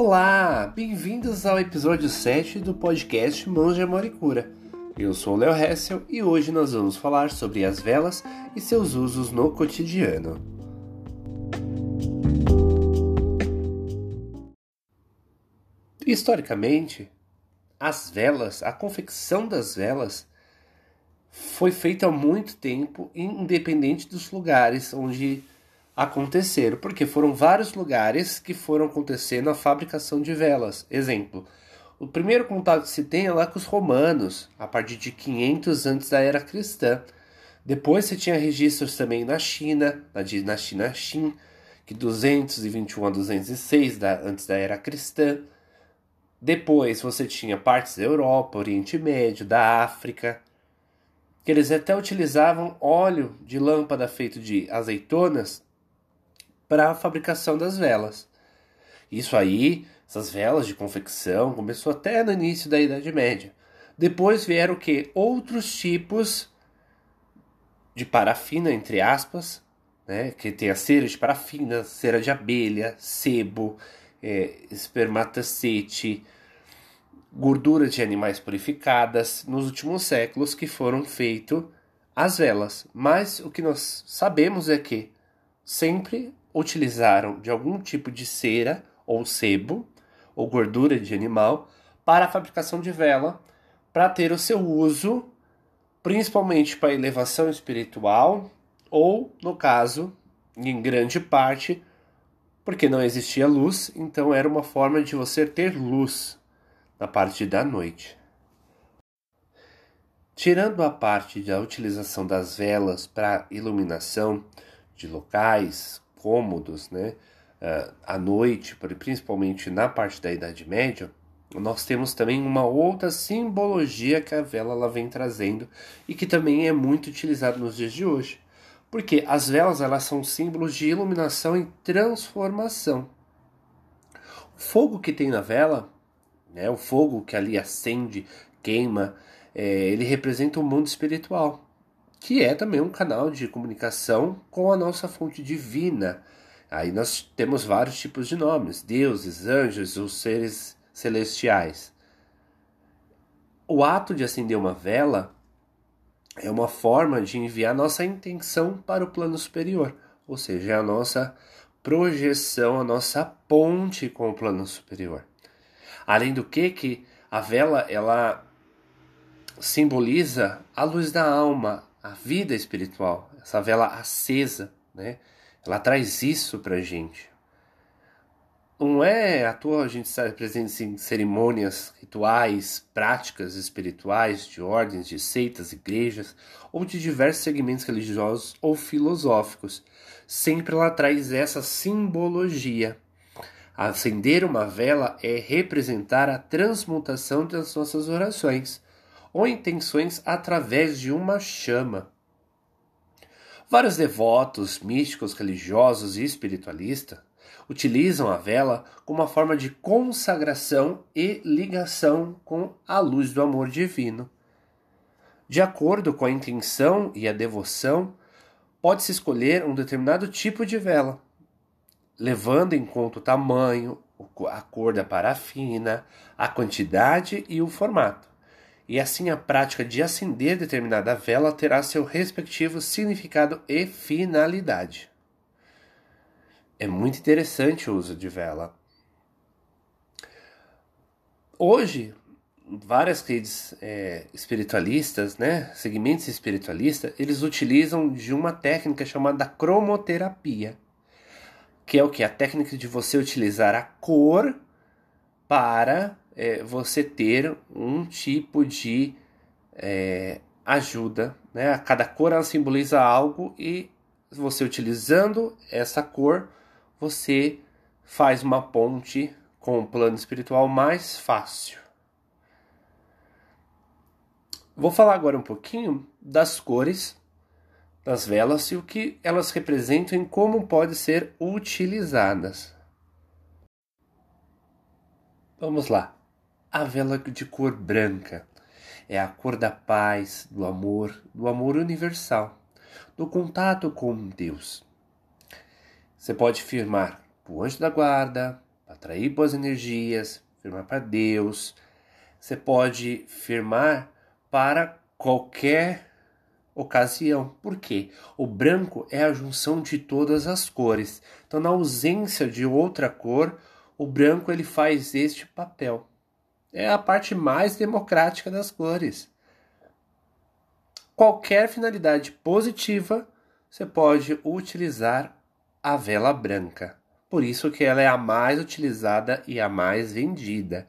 Olá, bem-vindos ao episódio 7 do podcast Mãos de Amor e Cura. Eu sou o Léo Hessel e hoje nós vamos falar sobre as velas e seus usos no cotidiano. Historicamente, as velas, a confecção das velas foi feita há muito tempo, independente dos lugares onde aconteceram, porque foram vários lugares que foram acontecendo a fabricação de velas. Exemplo, o primeiro contato que se tem é lá com os romanos, a partir de 500 antes da era cristã. Depois você tinha registros também na China, na China Xin, que 221 a 206 da, antes da era cristã. Depois você tinha partes da Europa, Oriente Médio, da África, que eles até utilizavam óleo de lâmpada feito de azeitonas para a fabricação das velas. Isso aí, essas velas de confecção, começou até no início da Idade Média. Depois vieram que? Outros tipos de parafina, entre aspas, né? que tem a cera de parafina, cera de abelha, sebo, é, espermatocete, gordura de animais purificadas nos últimos séculos que foram feitas as velas. Mas o que nós sabemos é que sempre utilizaram de algum tipo de cera ou sebo ou gordura de animal para a fabricação de vela, para ter o seu uso principalmente para elevação espiritual ou, no caso, em grande parte, porque não existia luz, então era uma forma de você ter luz na parte da noite. Tirando a parte da utilização das velas para iluminação de locais, cômodos, né, uh, à noite, principalmente na parte da Idade Média, nós temos também uma outra simbologia que a vela ela vem trazendo e que também é muito utilizada nos dias de hoje. Porque as velas elas são símbolos de iluminação e transformação. O fogo que tem na vela, né, o fogo que ali acende, queima, é, ele representa o mundo espiritual que é também um canal de comunicação com a nossa fonte divina. Aí nós temos vários tipos de nomes: deuses, anjos ou seres celestiais. O ato de acender uma vela é uma forma de enviar nossa intenção para o plano superior, ou seja, a nossa projeção, a nossa ponte com o plano superior. Além do que, que a vela ela simboliza a luz da alma, a vida espiritual, essa vela acesa, né? Ela traz isso pra gente. Não é à toa a gente estar presente em cerimônias, rituais, práticas espirituais de ordens, de seitas, igrejas ou de diversos segmentos religiosos ou filosóficos. Sempre ela traz essa simbologia. Acender uma vela é representar a transmutação das nossas orações ou intenções através de uma chama. Vários devotos, místicos, religiosos e espiritualistas utilizam a vela como uma forma de consagração e ligação com a luz do amor divino. De acordo com a intenção e a devoção, pode-se escolher um determinado tipo de vela, levando em conta o tamanho, a cor da parafina, a quantidade e o formato e assim a prática de acender determinada vela terá seu respectivo significado e finalidade. É muito interessante o uso de vela. Hoje, várias redes é, espiritualistas, né, segmentos espiritualistas, eles utilizam de uma técnica chamada cromoterapia, que é o que a técnica de você utilizar a cor para é, você ter um tipo de é, ajuda. Né? Cada cor ela simboliza algo e você utilizando essa cor, você faz uma ponte com o plano espiritual mais fácil. Vou falar agora um pouquinho das cores das velas e o que elas representam e como podem ser utilizadas. Vamos lá. A vela de cor branca é a cor da paz, do amor, do amor universal, do contato com Deus. Você pode firmar para o anjo da guarda, para atrair boas energias, firmar para Deus. Você pode firmar para qualquer ocasião. Por quê? O branco é a junção de todas as cores. Então, na ausência de outra cor, o branco ele faz este papel. É a parte mais democrática das cores. Qualquer finalidade positiva, você pode utilizar a vela branca. Por isso que ela é a mais utilizada e a mais vendida.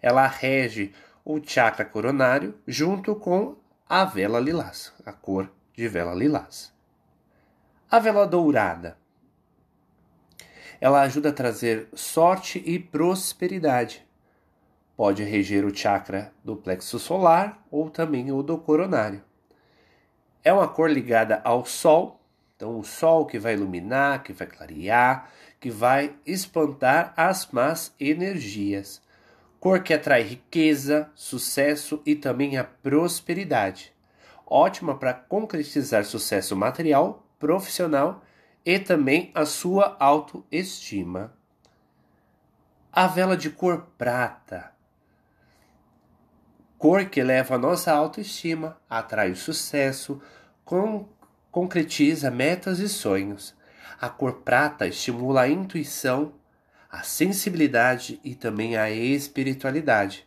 Ela rege o chakra coronário junto com a vela lilás, a cor de vela lilás. A vela dourada. Ela ajuda a trazer sorte e prosperidade. Pode reger o chakra do plexo solar ou também o do coronário. É uma cor ligada ao sol, então o sol que vai iluminar, que vai clarear, que vai espantar as más energias cor que atrai riqueza, sucesso e também a prosperidade. Ótima para concretizar sucesso material, profissional e também a sua autoestima. A vela de cor prata. Cor que eleva a nossa autoestima, atrai o sucesso, con concretiza metas e sonhos. A cor prata estimula a intuição, a sensibilidade e também a espiritualidade,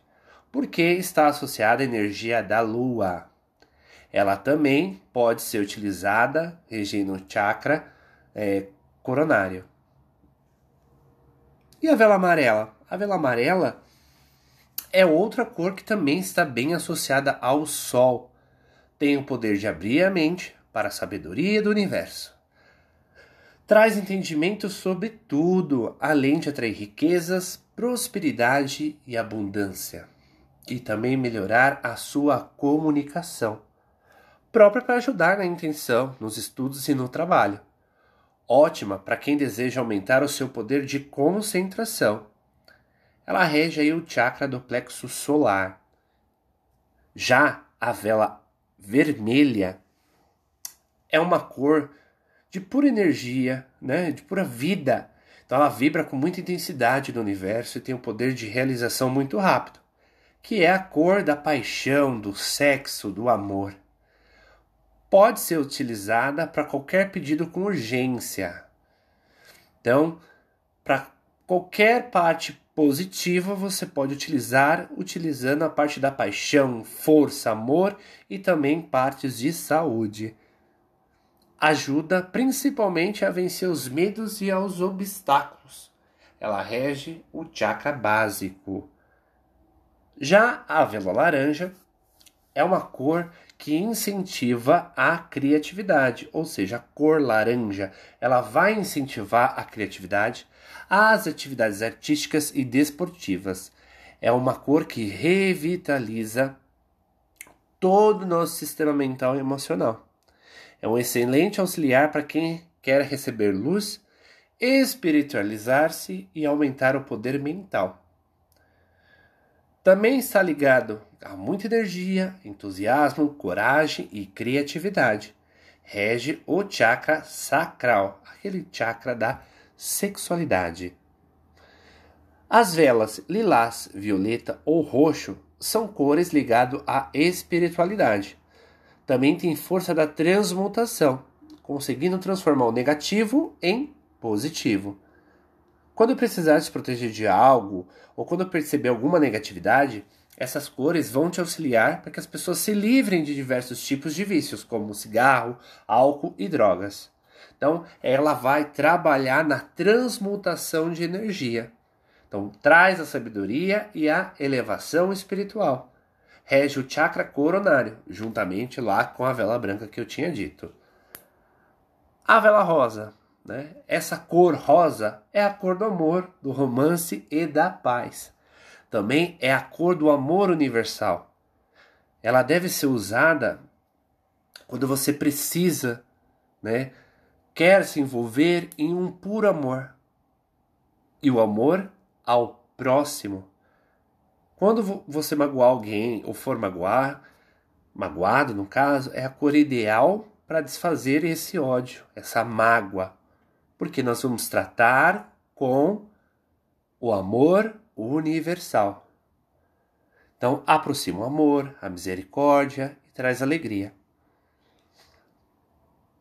porque está associada à energia da lua. Ela também pode ser utilizada regendo o chakra é, coronário. E a vela amarela? A vela amarela é outra cor que também está bem associada ao Sol. Tem o poder de abrir a mente para a sabedoria do universo traz entendimento sobre tudo, além de atrair riquezas, prosperidade e abundância, e também melhorar a sua comunicação, própria para ajudar na intenção, nos estudos e no trabalho. Ótima para quem deseja aumentar o seu poder de concentração. Ela rege aí o chakra do plexo solar. Já a vela vermelha é uma cor de pura energia, né, de pura vida. Então ela vibra com muita intensidade no universo e tem um poder de realização muito rápido, que é a cor da paixão, do sexo, do amor. Pode ser utilizada para qualquer pedido com urgência. Então, para qualquer parte positiva você pode utilizar utilizando a parte da paixão, força, amor e também partes de saúde ajuda principalmente a vencer os medos e aos obstáculos. Ela rege o chakra básico. Já a vela laranja é uma cor que incentiva a criatividade, ou seja, a cor laranja, ela vai incentivar a criatividade, as atividades artísticas e desportivas. É uma cor que revitaliza todo o nosso sistema mental e emocional. É um excelente auxiliar para quem quer receber luz, espiritualizar-se e aumentar o poder mental. Também está ligado a muita energia, entusiasmo, coragem e criatividade. Rege o chakra sacral, aquele chakra da sexualidade. As velas lilás, violeta ou roxo são cores ligadas à espiritualidade também tem força da transmutação, conseguindo transformar o negativo em positivo. Quando precisar se proteger de algo ou quando perceber alguma negatividade, essas cores vão te auxiliar para que as pessoas se livrem de diversos tipos de vícios, como cigarro, álcool e drogas. Então, ela vai trabalhar na transmutação de energia. Então, traz a sabedoria e a elevação espiritual rege o chakra coronário, juntamente lá com a vela branca que eu tinha dito. A vela rosa, né? Essa cor rosa é a cor do amor, do romance e da paz. Também é a cor do amor universal. Ela deve ser usada quando você precisa, né? Quer se envolver em um puro amor. E o amor ao próximo quando você magoar alguém ou for magoar, magoado no caso, é a cor ideal para desfazer esse ódio, essa mágoa. Porque nós vamos tratar com o amor universal. Então, aproxima o amor, a misericórdia e traz alegria.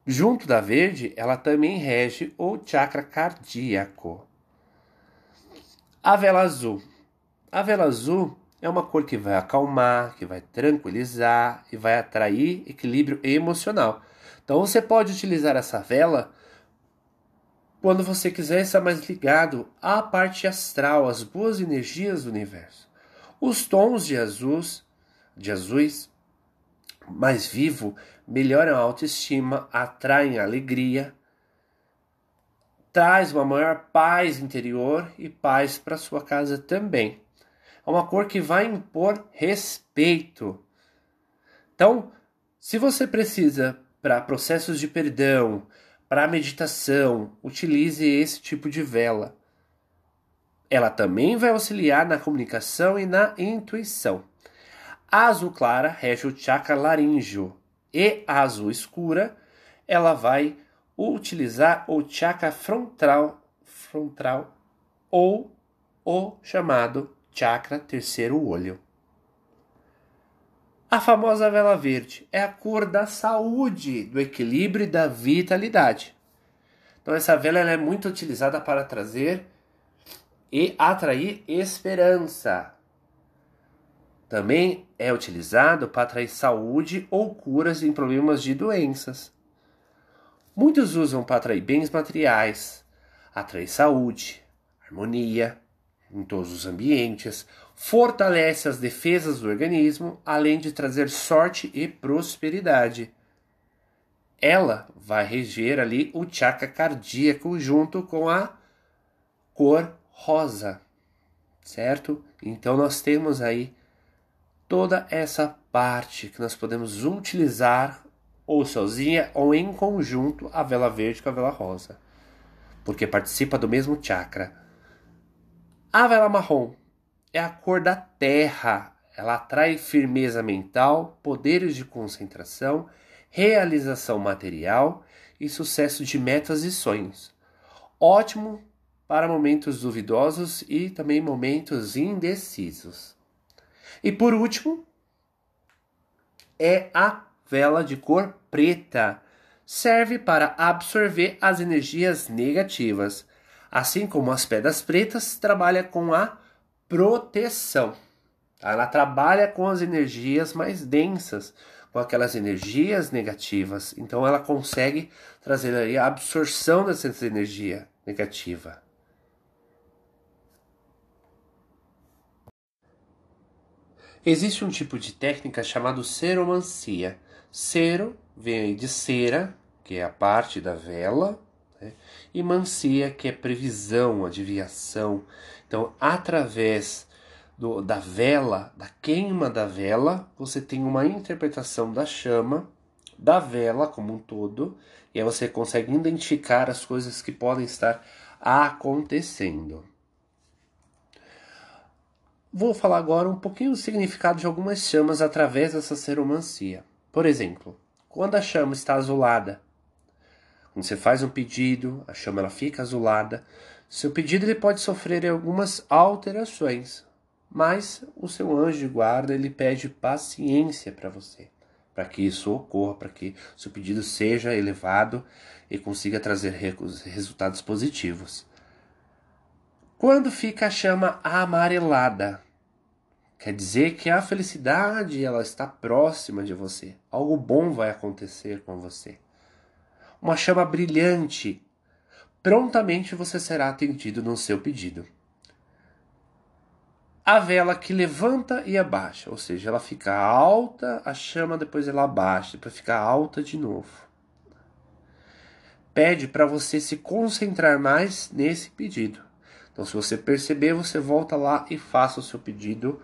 Junto da verde, ela também rege o chakra cardíaco. A vela azul. A vela azul é uma cor que vai acalmar, que vai tranquilizar e vai atrair equilíbrio emocional. Então você pode utilizar essa vela quando você quiser estar mais ligado à parte astral, às boas energias do universo. Os tons de azuis, de azuis mais vivo melhoram a autoestima, atraem alegria, traz uma maior paz interior e paz para sua casa também. É uma cor que vai impor respeito. Então, se você precisa para processos de perdão, para meditação, utilize esse tipo de vela. Ela também vai auxiliar na comunicação e na intuição. A azul clara rege o chakra laríngeo e a azul escura ela vai utilizar o chakra frontal, frontal ou o chamado chakra terceiro olho. A famosa vela verde é a cor da saúde, do equilíbrio e da vitalidade. Então essa vela é muito utilizada para trazer e atrair esperança. Também é utilizado para atrair saúde ou curas em problemas de doenças. Muitos usam para atrair bens materiais, atrair saúde, harmonia em todos os ambientes, fortalece as defesas do organismo, além de trazer sorte e prosperidade. Ela vai reger ali o chakra cardíaco junto com a cor rosa, certo? Então nós temos aí toda essa parte que nós podemos utilizar ou sozinha ou em conjunto a vela verde com a vela rosa, porque participa do mesmo chakra. A vela marrom é a cor da terra. Ela atrai firmeza mental, poderes de concentração, realização material e sucesso de metas e sonhos. Ótimo para momentos duvidosos e também momentos indecisos. E por último, é a vela de cor preta. Serve para absorver as energias negativas. Assim como as pedras pretas, trabalha com a proteção. Ela trabalha com as energias mais densas, com aquelas energias negativas. Então ela consegue trazer a absorção dessa energia negativa. Existe um tipo de técnica chamado seromancia. Cero vem de cera, que é a parte da vela, né? e mancia, que é previsão, adivinhação. Então, através do, da vela, da queima da vela, você tem uma interpretação da chama, da vela como um todo, e aí você consegue identificar as coisas que podem estar acontecendo. Vou falar agora um pouquinho do significado de algumas chamas através dessa seromancia. Por exemplo, quando a chama está azulada, quando você faz um pedido, a chama ela fica azulada, seu pedido ele pode sofrer algumas alterações, mas o seu anjo de guarda ele pede paciência para você, para que isso ocorra, para que seu pedido seja elevado e consiga trazer resultados positivos. Quando fica a chama amarelada, quer dizer que a felicidade ela está próxima de você. Algo bom vai acontecer com você. Uma chama brilhante, prontamente você será atendido no seu pedido. A vela que levanta e abaixa, ou seja, ela fica alta, a chama depois ela abaixa para ficar alta de novo. Pede para você se concentrar mais nesse pedido. Então, se você perceber, você volta lá e faça o seu pedido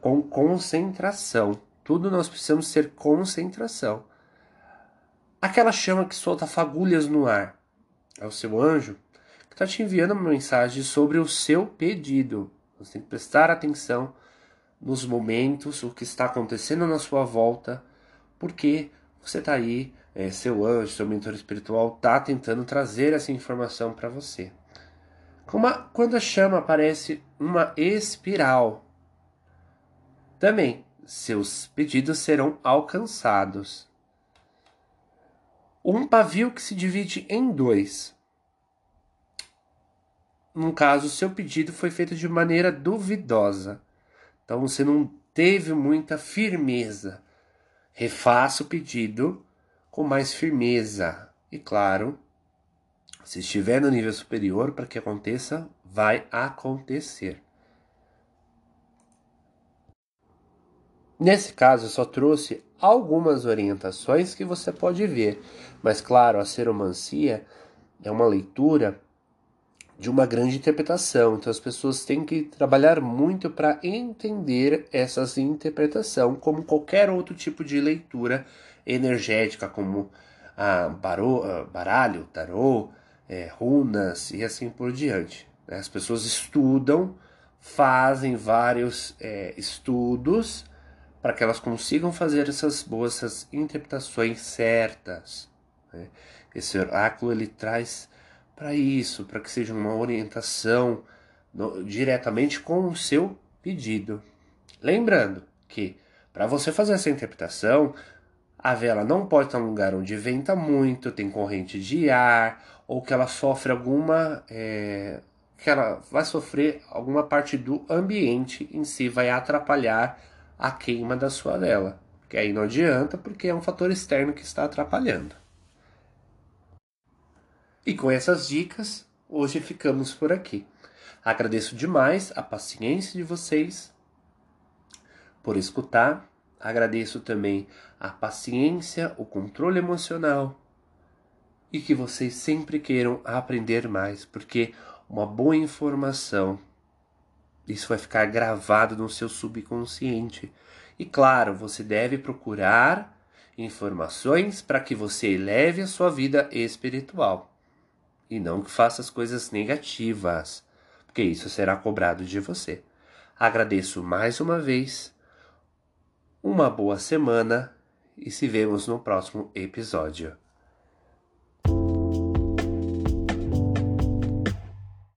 com concentração. Tudo nós precisamos ter concentração. Aquela chama que solta fagulhas no ar é o seu anjo que está te enviando uma mensagem sobre o seu pedido. Você tem que prestar atenção nos momentos, o que está acontecendo na sua volta, porque você está aí, é, seu anjo, seu mentor espiritual está tentando trazer essa informação para você. quando a chama aparece uma espiral. Também, seus pedidos serão alcançados. Um pavio que se divide em dois. No caso, seu pedido foi feito de maneira duvidosa. Então você não teve muita firmeza. Refaça o pedido com mais firmeza. E claro, se estiver no nível superior, para que aconteça, vai acontecer. Nesse caso, eu só trouxe algumas orientações que você pode ver, mas claro, a seromancia é uma leitura de uma grande interpretação, então as pessoas têm que trabalhar muito para entender essas interpretação, como qualquer outro tipo de leitura energética, como a baralho, tarô, é, runas e assim por diante. Né? As pessoas estudam, fazem vários é, estudos para que elas consigam fazer essas boas essas interpretações certas. Né? Esse oráculo ele traz para isso, para que seja uma orientação no, diretamente com o seu pedido. Lembrando que para você fazer essa interpretação, a vela não pode estar em um lugar onde venta muito, tem corrente de ar, ou que ela sofre alguma. É, que ela vai sofrer alguma parte do ambiente em si, vai atrapalhar a queima da sua vela. Que aí não adianta, porque é um fator externo que está atrapalhando. E com essas dicas, hoje ficamos por aqui. Agradeço demais a paciência de vocês por escutar. Agradeço também a paciência, o controle emocional e que vocês sempre queiram aprender mais, porque uma boa informação isso vai ficar gravado no seu subconsciente. E claro, você deve procurar informações para que você eleve a sua vida espiritual e não que faça as coisas negativas, porque isso será cobrado de você. Agradeço mais uma vez. Uma boa semana e se vemos no próximo episódio.